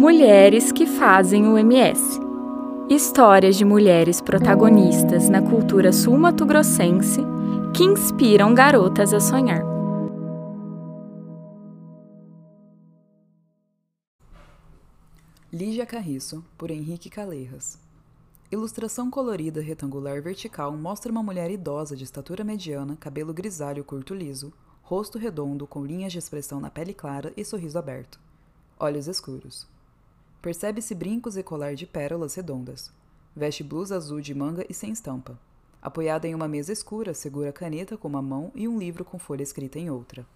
Mulheres que fazem o MS. Histórias de mulheres protagonistas na cultura sul-mato-grossense que inspiram garotas a sonhar. Lígia Carriço, por Henrique Calerras. Ilustração colorida retangular vertical mostra uma mulher idosa de estatura mediana, cabelo grisalho curto liso, rosto redondo com linhas de expressão na pele clara e sorriso aberto. Olhos escuros. Percebe-se brincos e colar de pérolas redondas. Veste blusa azul de manga e sem estampa. Apoiada em uma mesa escura, segura caneta com uma mão e um livro com folha escrita em outra.